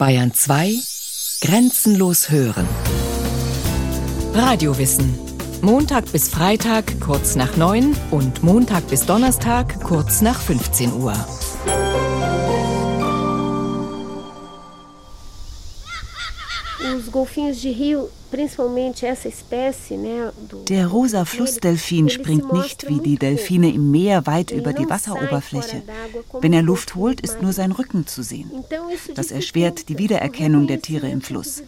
Bayern 2 Grenzenlos hören. Radiowissen. Montag bis Freitag kurz nach 9 und Montag bis Donnerstag kurz nach 15 Uhr. Os golfinhos de rio Der rosa Flussdelfin springt nicht wie die Delfine im Meer weit über die Wasseroberfläche. Wenn er Luft holt, ist nur sein Rücken zu sehen. Das erschwert die Wiedererkennung der Tiere im Fluss.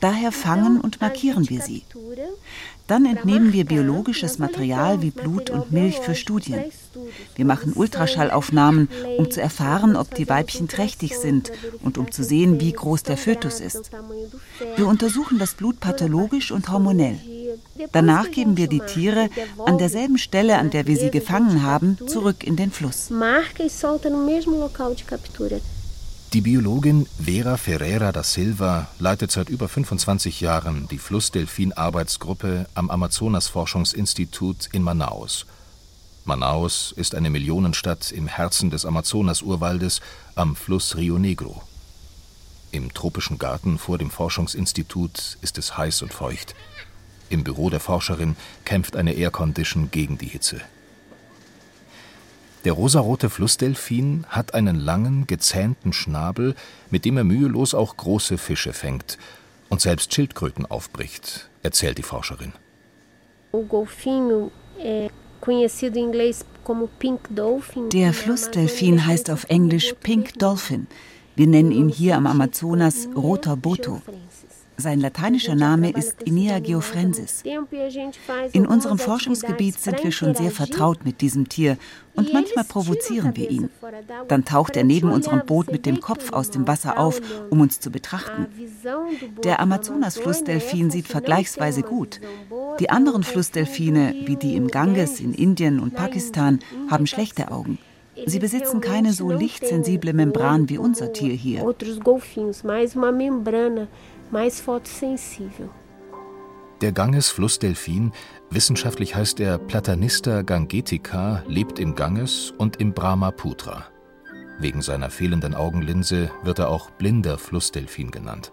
Daher fangen und markieren wir sie. Dann entnehmen wir biologisches Material wie Blut und Milch für Studien. Wir machen Ultraschallaufnahmen, um zu erfahren, ob die Weibchen trächtig sind und um zu sehen, wie groß der Fötus ist. Wir untersuchen das Blut pathologisch und hormonell. Danach geben wir die Tiere an derselben Stelle, an der wir sie gefangen haben, zurück in den Fluss. Die Biologin Vera Ferreira da Silva leitet seit über 25 Jahren die Flussdelfin-Arbeitsgruppe am Amazonas-Forschungsinstitut in Manaus. Manaus ist eine Millionenstadt im Herzen des Amazonas-Urwaldes am Fluss Rio Negro. Im tropischen Garten vor dem Forschungsinstitut ist es heiß und feucht. Im Büro der Forscherin kämpft eine Aircondition gegen die Hitze. Der rosarote Flussdelfin hat einen langen, gezähnten Schnabel, mit dem er mühelos auch große Fische fängt und selbst Schildkröten aufbricht, erzählt die Forscherin. Der Flussdelfin heißt auf Englisch Pink Dolphin. Wir nennen ihn hier am Amazonas Roter Boto. Sein lateinischer Name ist Inia geoffrensis. In unserem Forschungsgebiet sind wir schon sehr vertraut mit diesem Tier und manchmal provozieren wir ihn. Dann taucht er neben unserem Boot mit dem Kopf aus dem Wasser auf, um uns zu betrachten. Der Amazonas-Flussdelfin sieht vergleichsweise gut. Die anderen Flussdelfine, wie die im Ganges in Indien und Pakistan, haben schlechte Augen. Sie besitzen keine so lichtsensible Membran wie unser Tier hier mais fotossensível. Der Ganges-Flussdelfin, wissenschaftlich heißt er Platanista gangetica, lebt im Ganges und im Brahmaputra. Wegen seiner fehlenden Augenlinse wird er auch blinder Flussdelfin genannt.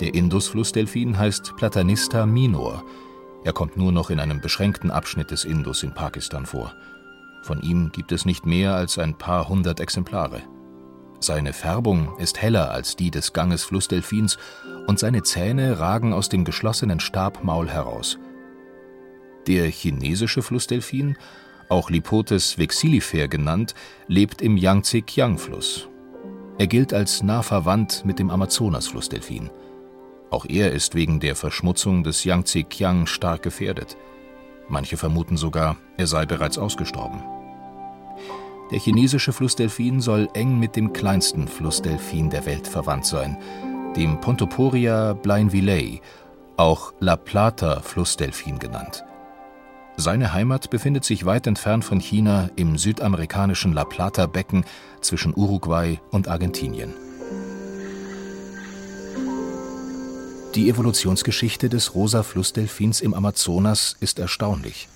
Der Indus-Flussdelfin heißt Platanista minor. Er kommt nur noch in einem beschränkten Abschnitt des Indus in Pakistan vor. Von ihm gibt es nicht mehr als ein paar hundert Exemplare. Seine Färbung ist heller als die des Ganges Flussdelfins und seine Zähne ragen aus dem geschlossenen Stabmaul heraus. Der chinesische Flussdelfin, auch Lipotes vexillifer genannt, lebt im Yangtze-Kiang-Fluss. Er gilt als nah verwandt mit dem Amazonas-Flussdelfin. Auch er ist wegen der Verschmutzung des Yangtze-Kiang stark gefährdet. Manche vermuten sogar, er sei bereits ausgestorben. Der chinesische Flussdelfin soll eng mit dem kleinsten Flussdelfin der Welt verwandt sein, dem Pontoporia blainvillei, auch La Plata Flussdelfin genannt. Seine Heimat befindet sich weit entfernt von China im südamerikanischen La Plata Becken zwischen Uruguay und Argentinien. Die Evolutionsgeschichte des rosa Flussdelfins im Amazonas ist erstaunlich.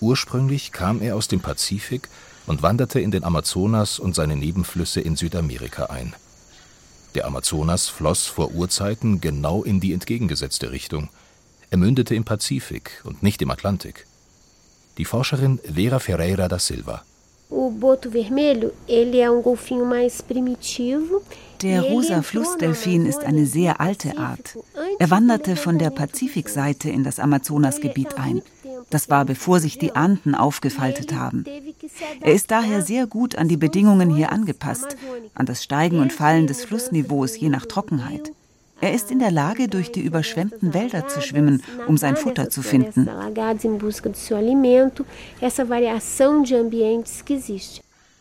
Ursprünglich kam er aus dem Pazifik und wanderte in den Amazonas und seine Nebenflüsse in Südamerika ein. Der Amazonas floss vor Urzeiten genau in die entgegengesetzte Richtung. Er mündete im Pazifik und nicht im Atlantik. Die Forscherin Vera Ferreira da Silva. Der rosa Flussdelfin ist eine sehr alte Art. Er wanderte von der Pazifikseite in das Amazonasgebiet ein. Das war bevor sich die Anden aufgefaltet haben. Er ist daher sehr gut an die Bedingungen hier angepasst, an das Steigen und Fallen des Flussniveaus je nach Trockenheit. Er ist in der Lage, durch die überschwemmten Wälder zu schwimmen, um sein Futter zu finden.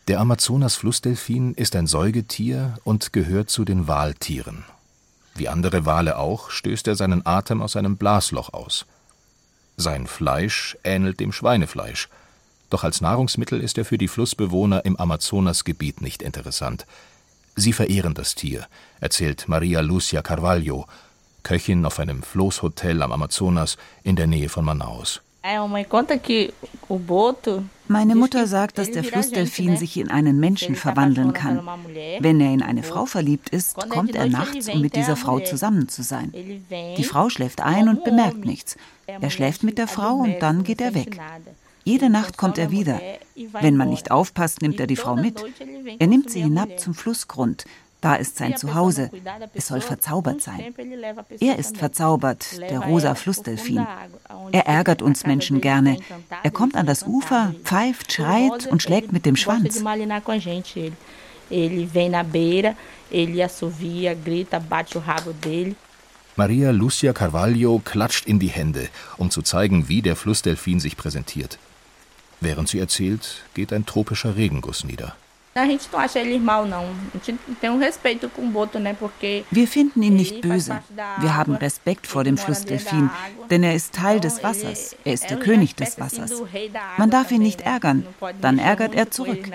Der Amazonas-Flussdelfin ist ein Säugetier und gehört zu den Waltieren. Wie andere Wale auch stößt er seinen Atem aus einem Blasloch aus. Sein Fleisch ähnelt dem Schweinefleisch, doch als Nahrungsmittel ist er für die Flussbewohner im Amazonasgebiet nicht interessant. Sie verehren das Tier, erzählt Maria Lucia Carvalho, Köchin auf einem Floßhotel am Amazonas in der Nähe von Manaus. Meine Mutter sagt, dass der Flussdelfin sich in einen Menschen verwandeln kann. Wenn er in eine Frau verliebt ist, kommt er nachts, um mit dieser Frau zusammen zu sein. Die Frau schläft ein und bemerkt nichts. Er schläft mit der Frau und dann geht er weg. Jede Nacht kommt er wieder. Wenn man nicht aufpasst, nimmt er die Frau mit. Er nimmt sie hinab zum Flussgrund. Da ist sein Zuhause. Es soll verzaubert sein. Er ist verzaubert, der rosa Flussdelfin. Er ärgert uns Menschen gerne. Er kommt an das Ufer, pfeift, schreit und schlägt mit dem Schwanz. Maria Lucia Carvalho klatscht in die Hände, um zu zeigen, wie der Flussdelfin sich präsentiert. Während sie erzählt, geht ein tropischer Regenguss nieder. Wir finden ihn nicht böse. Wir haben Respekt vor dem Flussdelfin, denn er ist Teil des Wassers. Er ist der König des Wassers. Man darf ihn nicht ärgern, dann ärgert er zurück.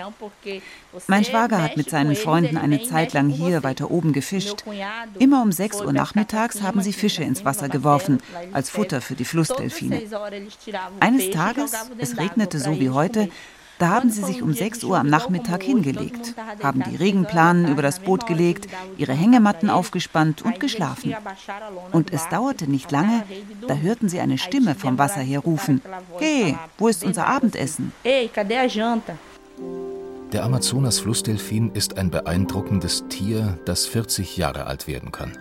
Mein Schwager hat mit seinen Freunden eine Zeit lang hier weiter oben gefischt. Immer um 6 Uhr nachmittags haben sie Fische ins Wasser geworfen, als Futter für die Flussdelfine. Eines Tages, es regnete so wie heute, da haben sie sich um 6 Uhr am Nachmittag hingelegt, haben die Regenplanen über das Boot gelegt, ihre Hängematten aufgespannt und geschlafen. Und es dauerte nicht lange, da hörten sie eine Stimme vom Wasser her rufen, Hey, wo ist unser Abendessen? Der Amazonas-Flussdelfin ist ein beeindruckendes Tier, das 40 Jahre alt werden kann.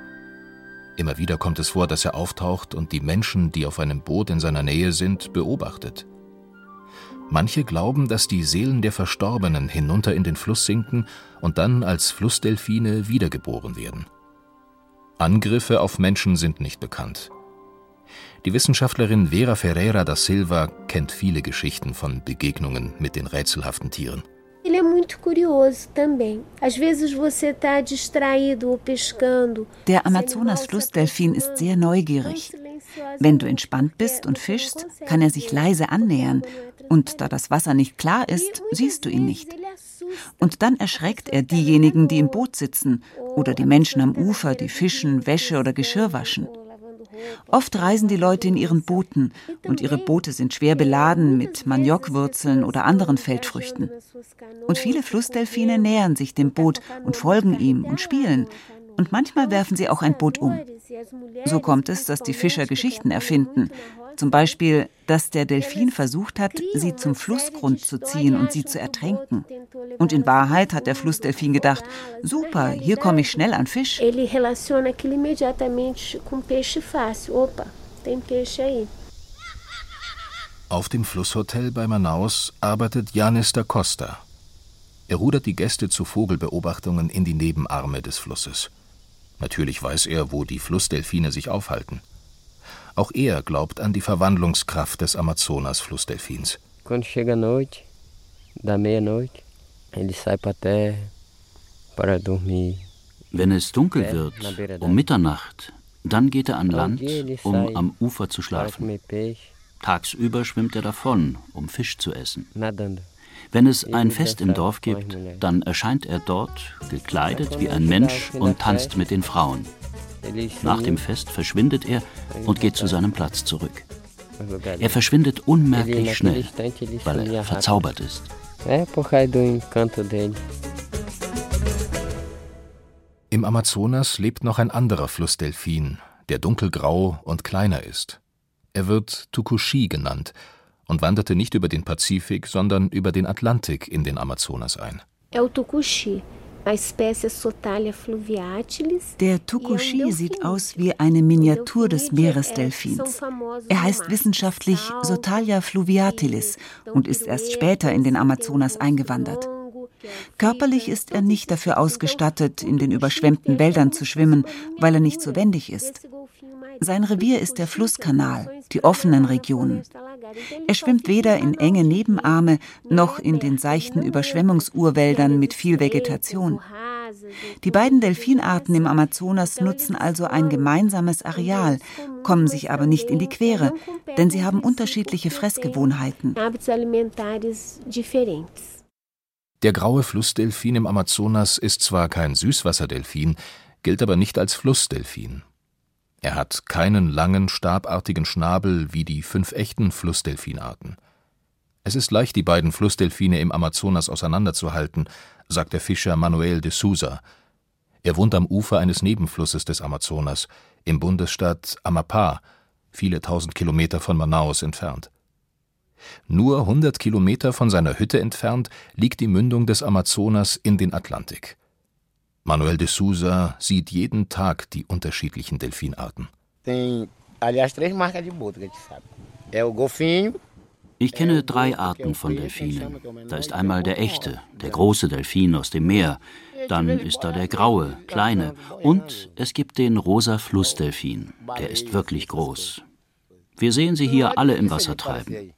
Immer wieder kommt es vor, dass er auftaucht und die Menschen, die auf einem Boot in seiner Nähe sind, beobachtet. Manche glauben, dass die Seelen der Verstorbenen hinunter in den Fluss sinken und dann als Flussdelfine wiedergeboren werden. Angriffe auf Menschen sind nicht bekannt. Die Wissenschaftlerin Vera Ferreira da Silva kennt viele Geschichten von Begegnungen mit den rätselhaften Tieren. Ele é muito curioso também. Às vezes você está distraído ou pescando. Der Amazonas-Flussdelfin ist sehr neugierig. Wenn du entspannt bist und fischst, kann er sich leise annähern. Und da das Wasser nicht klar ist, siehst du ihn nicht. Und dann erschreckt er diejenigen, die im Boot sitzen oder die Menschen am Ufer, die fischen, Wäsche oder Geschirr waschen. Oft reisen die Leute in ihren Booten und ihre Boote sind schwer beladen mit Maniokwurzeln oder anderen Feldfrüchten. Und viele Flussdelfine nähern sich dem Boot und folgen ihm und spielen. Und manchmal werfen sie auch ein Boot um. So kommt es, dass die Fischer Geschichten erfinden. Zum Beispiel, dass der Delfin versucht hat, sie zum Flussgrund zu ziehen und sie zu ertränken. Und in Wahrheit hat der Flussdelfin gedacht, super, hier komme ich schnell an Fisch. Auf dem Flusshotel bei Manaus arbeitet Janis da Costa. Er rudert die Gäste zu Vogelbeobachtungen in die Nebenarme des Flusses. Natürlich weiß er, wo die Flussdelfine sich aufhalten. Auch er glaubt an die Verwandlungskraft des Amazonas-Flussdelfins. Quando chega a noite, da meia-noite, ele sai para terra para dormir. Wenn es dunkel wird, um Mitternacht, dann geht er an Land, um am Ufer zu schlafen. Tagsüber schwimmt er davon, um Fisch zu essen. Wenn es ein Fest im Dorf gibt, dann erscheint er dort, gekleidet wie ein Mensch und tanzt mit den Frauen. Nach dem Fest verschwindet er und geht zu seinem Platz zurück. Er verschwindet unmerklich schnell, weil er verzaubert ist. Im Amazonas lebt noch ein anderer Flussdelfin, der dunkelgrau und kleiner ist. Er wird Tukushi genannt und wanderte nicht über den Pazifik, sondern über den Atlantik in den Amazonas ein. Der Tukushi sieht aus wie eine Miniatur des Meeresdelfins. Er heißt wissenschaftlich Sotalia fluviatilis und ist erst später in den Amazonas eingewandert. Körperlich ist er nicht dafür ausgestattet, in den überschwemmten Wäldern zu schwimmen, weil er nicht so wendig ist. Sein Revier ist der Flusskanal, die offenen Regionen. Er schwimmt weder in enge Nebenarme noch in den seichten Überschwemmungsurwäldern mit viel Vegetation. Die beiden Delfinarten im Amazonas nutzen also ein gemeinsames Areal, kommen sich aber nicht in die Quere, denn sie haben unterschiedliche Fressgewohnheiten. Der graue Flussdelfin im Amazonas ist zwar kein Süßwasserdelfin, gilt aber nicht als Flussdelfin. Er hat keinen langen, stabartigen Schnabel wie die fünf echten Flussdelfinarten. Es ist leicht, die beiden Flussdelfine im Amazonas auseinanderzuhalten, sagt der Fischer Manuel de Souza. Er wohnt am Ufer eines Nebenflusses des Amazonas, im Bundesstaat Amapá, viele tausend Kilometer von Manaus entfernt. Nur 100 Kilometer von seiner Hütte entfernt liegt die Mündung des Amazonas in den Atlantik. Manuel de Souza sieht jeden Tag die unterschiedlichen Delfinarten. Ich kenne drei Arten von Delfinen. Da ist einmal der echte, der große Delfin aus dem Meer. Dann ist da der graue, kleine. Und es gibt den rosa Flussdelfin. Der ist wirklich groß. Wir sehen sie hier alle im Wasser treiben.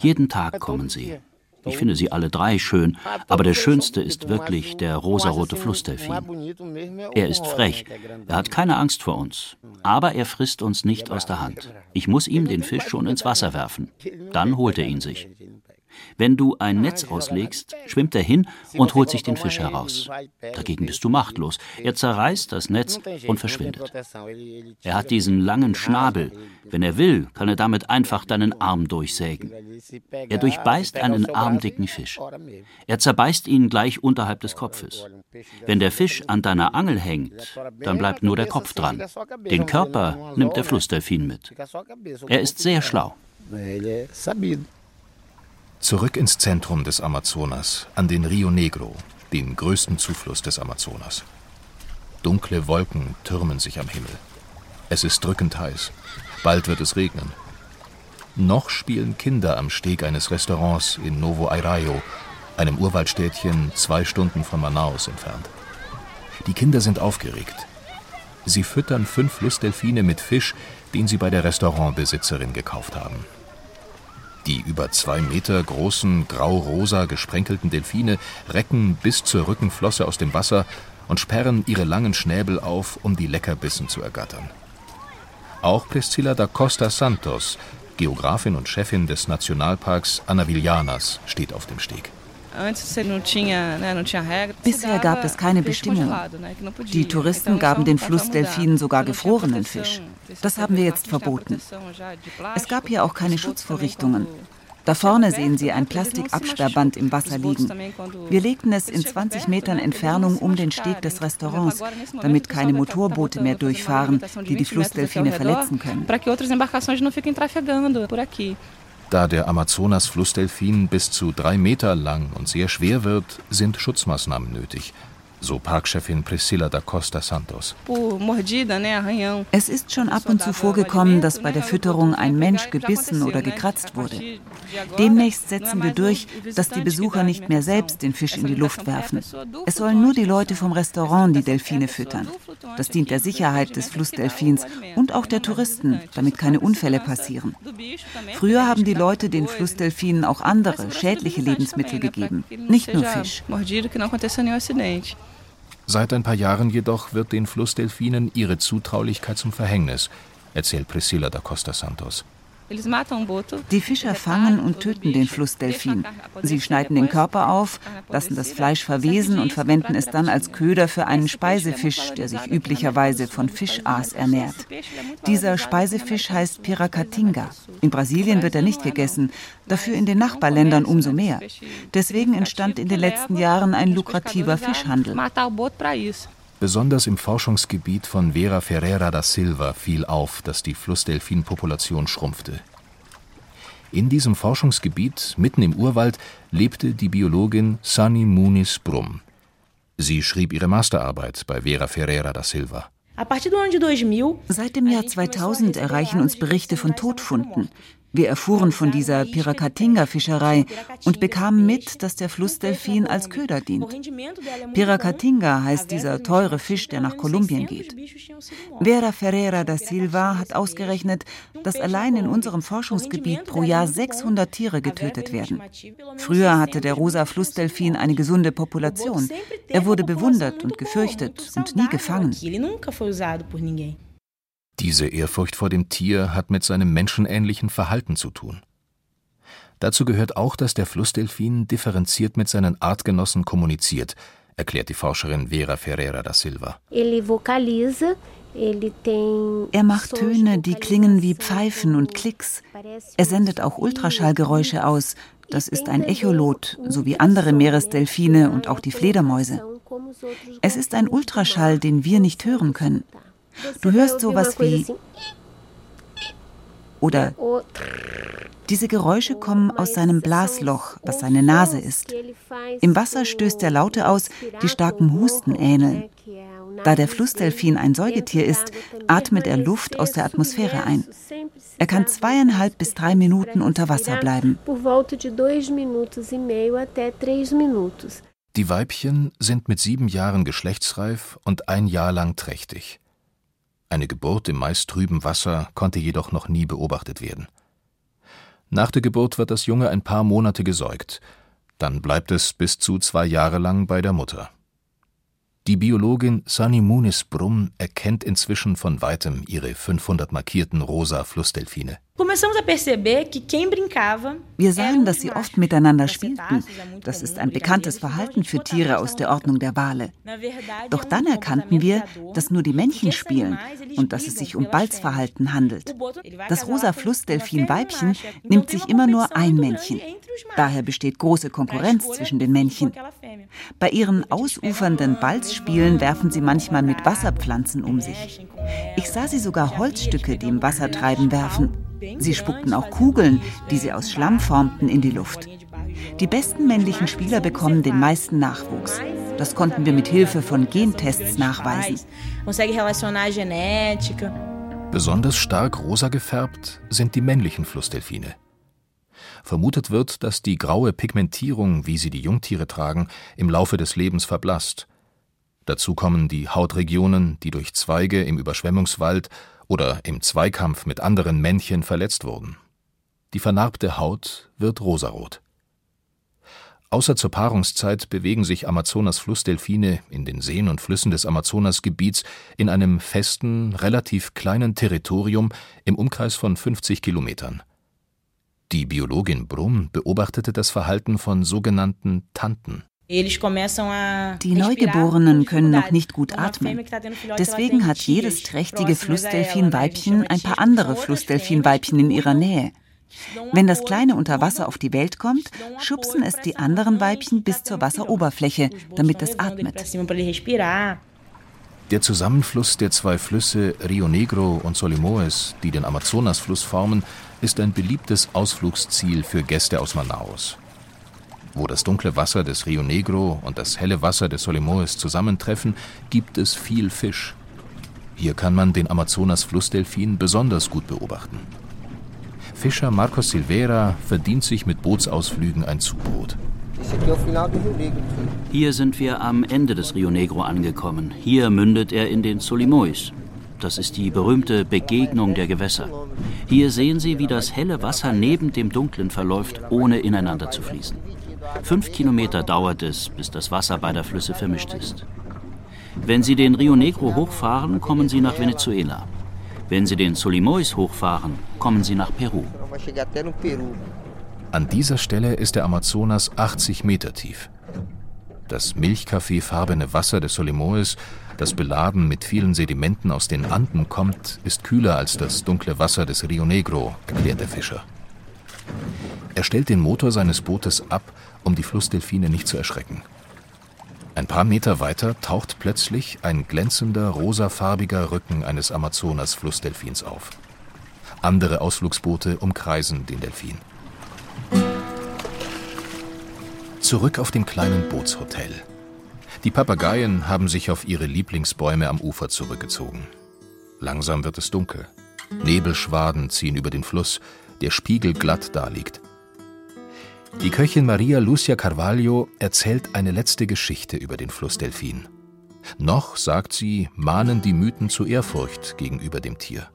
Jeden Tag kommen sie. Ich finde sie alle drei schön, aber der schönste ist wirklich der rosarote Flussdelfin. Er ist frech, er hat keine Angst vor uns, aber er frisst uns nicht aus der Hand. Ich muss ihm den Fisch schon ins Wasser werfen. Dann holt er ihn sich. Wenn du ein Netz auslegst, schwimmt er hin und holt sich den Fisch heraus. Dagegen bist du machtlos. Er zerreißt das Netz und verschwindet. Er hat diesen langen Schnabel. Wenn er will, kann er damit einfach deinen Arm durchsägen. Er durchbeißt einen armdicken Fisch. Er zerbeißt ihn gleich unterhalb des Kopfes. Wenn der Fisch an deiner Angel hängt, dann bleibt nur der Kopf dran. Den Körper nimmt der Flussdelfin mit. Er ist sehr schlau. Zurück ins Zentrum des Amazonas, an den Rio Negro, den größten Zufluss des Amazonas. Dunkle Wolken türmen sich am Himmel. Es ist drückend heiß. Bald wird es regnen. Noch spielen Kinder am Steg eines Restaurants in Novo Airaio, einem Urwaldstädtchen zwei Stunden von Manaus entfernt. Die Kinder sind aufgeregt. Sie füttern fünf Lustdelfine mit Fisch, den sie bei der Restaurantbesitzerin gekauft haben. Die über zwei Meter großen, grau-rosa gesprenkelten Delfine recken bis zur Rückenflosse aus dem Wasser und sperren ihre langen Schnäbel auf, um die Leckerbissen zu ergattern. Auch Priscilla da Costa Santos, Geografin und Chefin des Nationalparks Anavilhanas, steht auf dem Steg. Bisher gab es keine Bestimmungen. Die Touristen gaben den Flussdelfinen sogar gefrorenen Fisch. Das haben wir jetzt verboten. Es gab hier auch keine Schutzvorrichtungen. Da vorne sehen Sie ein Plastikabsperrband im Wasser liegen. Wir legten es in 20 Metern Entfernung um den Steg des Restaurants, damit keine Motorboote mehr durchfahren, die die Flussdelfine verletzen können. Da der Amazonas-Flussdelfin bis zu drei Meter lang und sehr schwer wird, sind Schutzmaßnahmen nötig so Parkchefin Priscilla da Costa Santos. Es ist schon ab und zu vorgekommen, dass bei der Fütterung ein Mensch gebissen oder gekratzt wurde. Demnächst setzen wir durch, dass die Besucher nicht mehr selbst den Fisch in die Luft werfen. Es sollen nur die Leute vom Restaurant die Delfine füttern. Das dient der Sicherheit des Flussdelfins und auch der Touristen, damit keine Unfälle passieren. Früher haben die Leute den Flussdelfinen auch andere, schädliche Lebensmittel gegeben, nicht nur Fisch. Seit ein paar Jahren jedoch wird den Flussdelfinen ihre Zutraulichkeit zum Verhängnis, erzählt Priscilla da Costa Santos. Die Fischer fangen und töten den Flussdelfin. Sie schneiden den Körper auf, lassen das Fleisch verwesen und verwenden es dann als Köder für einen Speisefisch, der sich üblicherweise von Fischaas ernährt. Dieser Speisefisch heißt Piracatinga. In Brasilien wird er nicht gegessen, dafür in den Nachbarländern umso mehr. Deswegen entstand in den letzten Jahren ein lukrativer Fischhandel. Besonders im Forschungsgebiet von Vera Ferreira da Silva fiel auf, dass die Flussdelfinpopulation schrumpfte. In diesem Forschungsgebiet, mitten im Urwald, lebte die Biologin Sunny Muniz Brum. Sie schrieb ihre Masterarbeit bei Vera Ferreira da Silva. Seit dem Jahr 2000 erreichen uns Berichte von Todfunden. Wir erfuhren von dieser Piracatinga-Fischerei und bekamen mit, dass der Flussdelfin als Köder dient. Piracatinga heißt dieser teure Fisch, der nach Kolumbien geht. Vera Ferreira da Silva hat ausgerechnet, dass allein in unserem Forschungsgebiet pro Jahr 600 Tiere getötet werden. Früher hatte der rosa Flussdelfin eine gesunde Population. Er wurde bewundert und gefürchtet und nie gefangen. Diese Ehrfurcht vor dem Tier hat mit seinem menschenähnlichen Verhalten zu tun. Dazu gehört auch, dass der Flussdelfin differenziert mit seinen Artgenossen kommuniziert, erklärt die Forscherin Vera Ferreira da Silva. Er macht Töne, die klingen wie Pfeifen und Klicks. Er sendet auch Ultraschallgeräusche aus. Das ist ein Echolot, so wie andere Meeresdelfine und auch die Fledermäuse. Es ist ein Ultraschall, den wir nicht hören können. Du hörst sowas wie oder diese Geräusche kommen aus seinem Blasloch, was seine Nase ist. Im Wasser stößt er Laute aus, die starkem Husten ähneln. Da der Flussdelfin ein Säugetier ist, atmet er Luft aus der Atmosphäre ein. Er kann zweieinhalb bis drei Minuten unter Wasser bleiben. Die Weibchen sind mit sieben Jahren geschlechtsreif und ein Jahr lang trächtig. Eine Geburt im meist trüben Wasser konnte jedoch noch nie beobachtet werden. Nach der Geburt wird das Junge ein paar Monate gesäugt, dann bleibt es bis zu zwei Jahre lang bei der Mutter. Die Biologin Sunny Munis Brumm erkennt inzwischen von weitem ihre 500 markierten rosa Flussdelfine. Wir sahen, dass sie oft miteinander spielten. Das ist ein bekanntes Verhalten für Tiere aus der Ordnung der Wale. Doch dann erkannten wir, dass nur die Männchen spielen und dass es sich um Balzverhalten handelt. Das rosa Flussdelfin-Weibchen nimmt sich immer nur ein Männchen. Daher besteht große Konkurrenz zwischen den Männchen. Bei ihren ausufernden Balzspielen werfen sie manchmal mit Wasserpflanzen um sich. Ich sah sie sogar Holzstücke, die im Wasser treiben, werfen. Sie spuckten auch Kugeln, die sie aus Schlamm formten, in die Luft. Die besten männlichen Spieler bekommen den meisten Nachwuchs. Das konnten wir mit Hilfe von Gentests nachweisen. Besonders stark rosa gefärbt sind die männlichen Flussdelfine. Vermutet wird, dass die graue Pigmentierung, wie sie die Jungtiere tragen, im Laufe des Lebens verblasst. Dazu kommen die Hautregionen, die durch Zweige im Überschwemmungswald oder im Zweikampf mit anderen Männchen verletzt wurden. Die vernarbte Haut wird rosarot. Außer zur Paarungszeit bewegen sich Amazonas-Flussdelfine in den Seen und Flüssen des Amazonasgebiets in einem festen, relativ kleinen Territorium im Umkreis von 50 Kilometern. Die Biologin Brumm beobachtete das Verhalten von sogenannten Tanten. Die Neugeborenen können noch nicht gut atmen. Deswegen hat jedes trächtige Flussdelfinweibchen ein paar andere Flussdelfinweibchen in ihrer Nähe. Wenn das Kleine unter Wasser auf die Welt kommt, schubsen es die anderen Weibchen bis zur Wasseroberfläche, damit es atmet. Der Zusammenfluss der zwei Flüsse Rio Negro und Solimoes, die den Amazonasfluss formen, ist ein beliebtes Ausflugsziel für Gäste aus Manaus. Wo das dunkle Wasser des Rio Negro und das helle Wasser des Solimoes zusammentreffen, gibt es viel Fisch. Hier kann man den Amazonas-Flussdelfin besonders gut beobachten. Fischer Marcos Silveira verdient sich mit Bootsausflügen ein Zubrot. Hier sind wir am Ende des Rio Negro angekommen. Hier mündet er in den Solimois. Das ist die berühmte Begegnung der Gewässer. Hier sehen Sie, wie das helle Wasser neben dem dunklen verläuft, ohne ineinander zu fließen. Fünf Kilometer dauert es, bis das Wasser beider Flüsse vermischt ist. Wenn Sie den Rio Negro hochfahren, kommen Sie nach Venezuela. Wenn Sie den Solimois hochfahren, kommen Sie nach Peru. An dieser Stelle ist der Amazonas 80 Meter tief. Das milchkaffeefarbene Wasser des Solimoes, das beladen mit vielen Sedimenten aus den Anden kommt, ist kühler als das dunkle Wasser des Rio Negro, erklärt der Fischer. Er stellt den Motor seines Bootes ab um die Flussdelfine nicht zu erschrecken. Ein paar Meter weiter taucht plötzlich ein glänzender, rosafarbiger Rücken eines Amazonas-Flussdelfins auf. Andere Ausflugsboote umkreisen den Delfin. Zurück auf dem kleinen Bootshotel. Die Papageien haben sich auf ihre Lieblingsbäume am Ufer zurückgezogen. Langsam wird es dunkel. Nebelschwaden ziehen über den Fluss, der Spiegel glatt daliegt. Die Köchin Maria Lucia Carvalho erzählt eine letzte Geschichte über den Flussdelfin. Noch, sagt sie, mahnen die Mythen zu Ehrfurcht gegenüber dem Tier.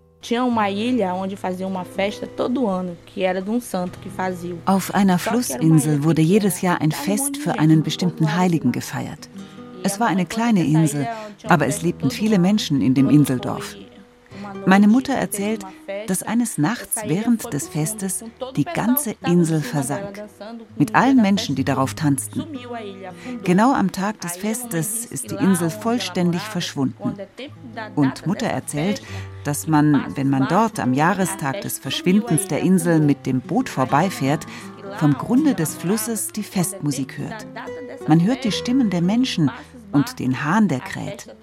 Auf einer Flussinsel wurde jedes Jahr ein Fest für einen bestimmten Heiligen gefeiert. Es war eine kleine Insel, aber es lebten viele Menschen in dem Inseldorf. Meine Mutter erzählt, dass eines Nachts während des Festes die ganze Insel versank, mit allen Menschen, die darauf tanzten. Genau am Tag des Festes ist die Insel vollständig verschwunden. Und Mutter erzählt, dass man, wenn man dort am Jahrestag des Verschwindens der Insel mit dem Boot vorbeifährt, vom Grunde des Flusses die Festmusik hört. Man hört die Stimmen der Menschen und den Hahn, der kräht.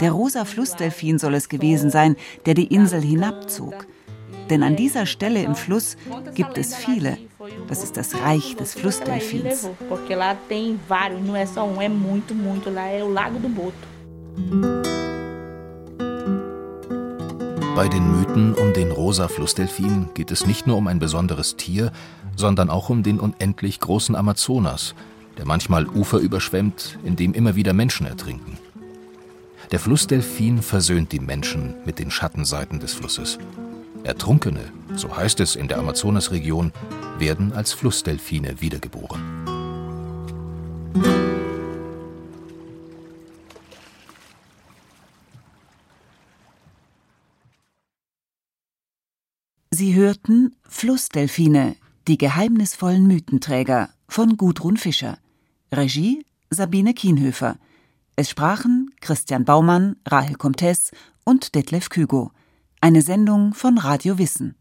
Der rosa Flussdelfin soll es gewesen sein, der die Insel hinabzog. Denn an dieser Stelle im Fluss gibt es viele. Das ist das Reich des Flussdelfins. Bei den Mythen um den rosa Flussdelfin geht es nicht nur um ein besonderes Tier, sondern auch um den unendlich großen Amazonas, der manchmal Ufer überschwemmt, in dem immer wieder Menschen ertrinken. Der Flussdelfin versöhnt die Menschen mit den Schattenseiten des Flusses. Ertrunkene, so heißt es in der Amazonasregion, werden als Flussdelfine wiedergeboren. Sie hörten Flussdelfine, die geheimnisvollen Mythenträger von Gudrun Fischer. Regie Sabine Kienhöfer. Es sprachen Christian Baumann, Rahel Comtes und Detlef Kügo. Eine Sendung von Radio Wissen.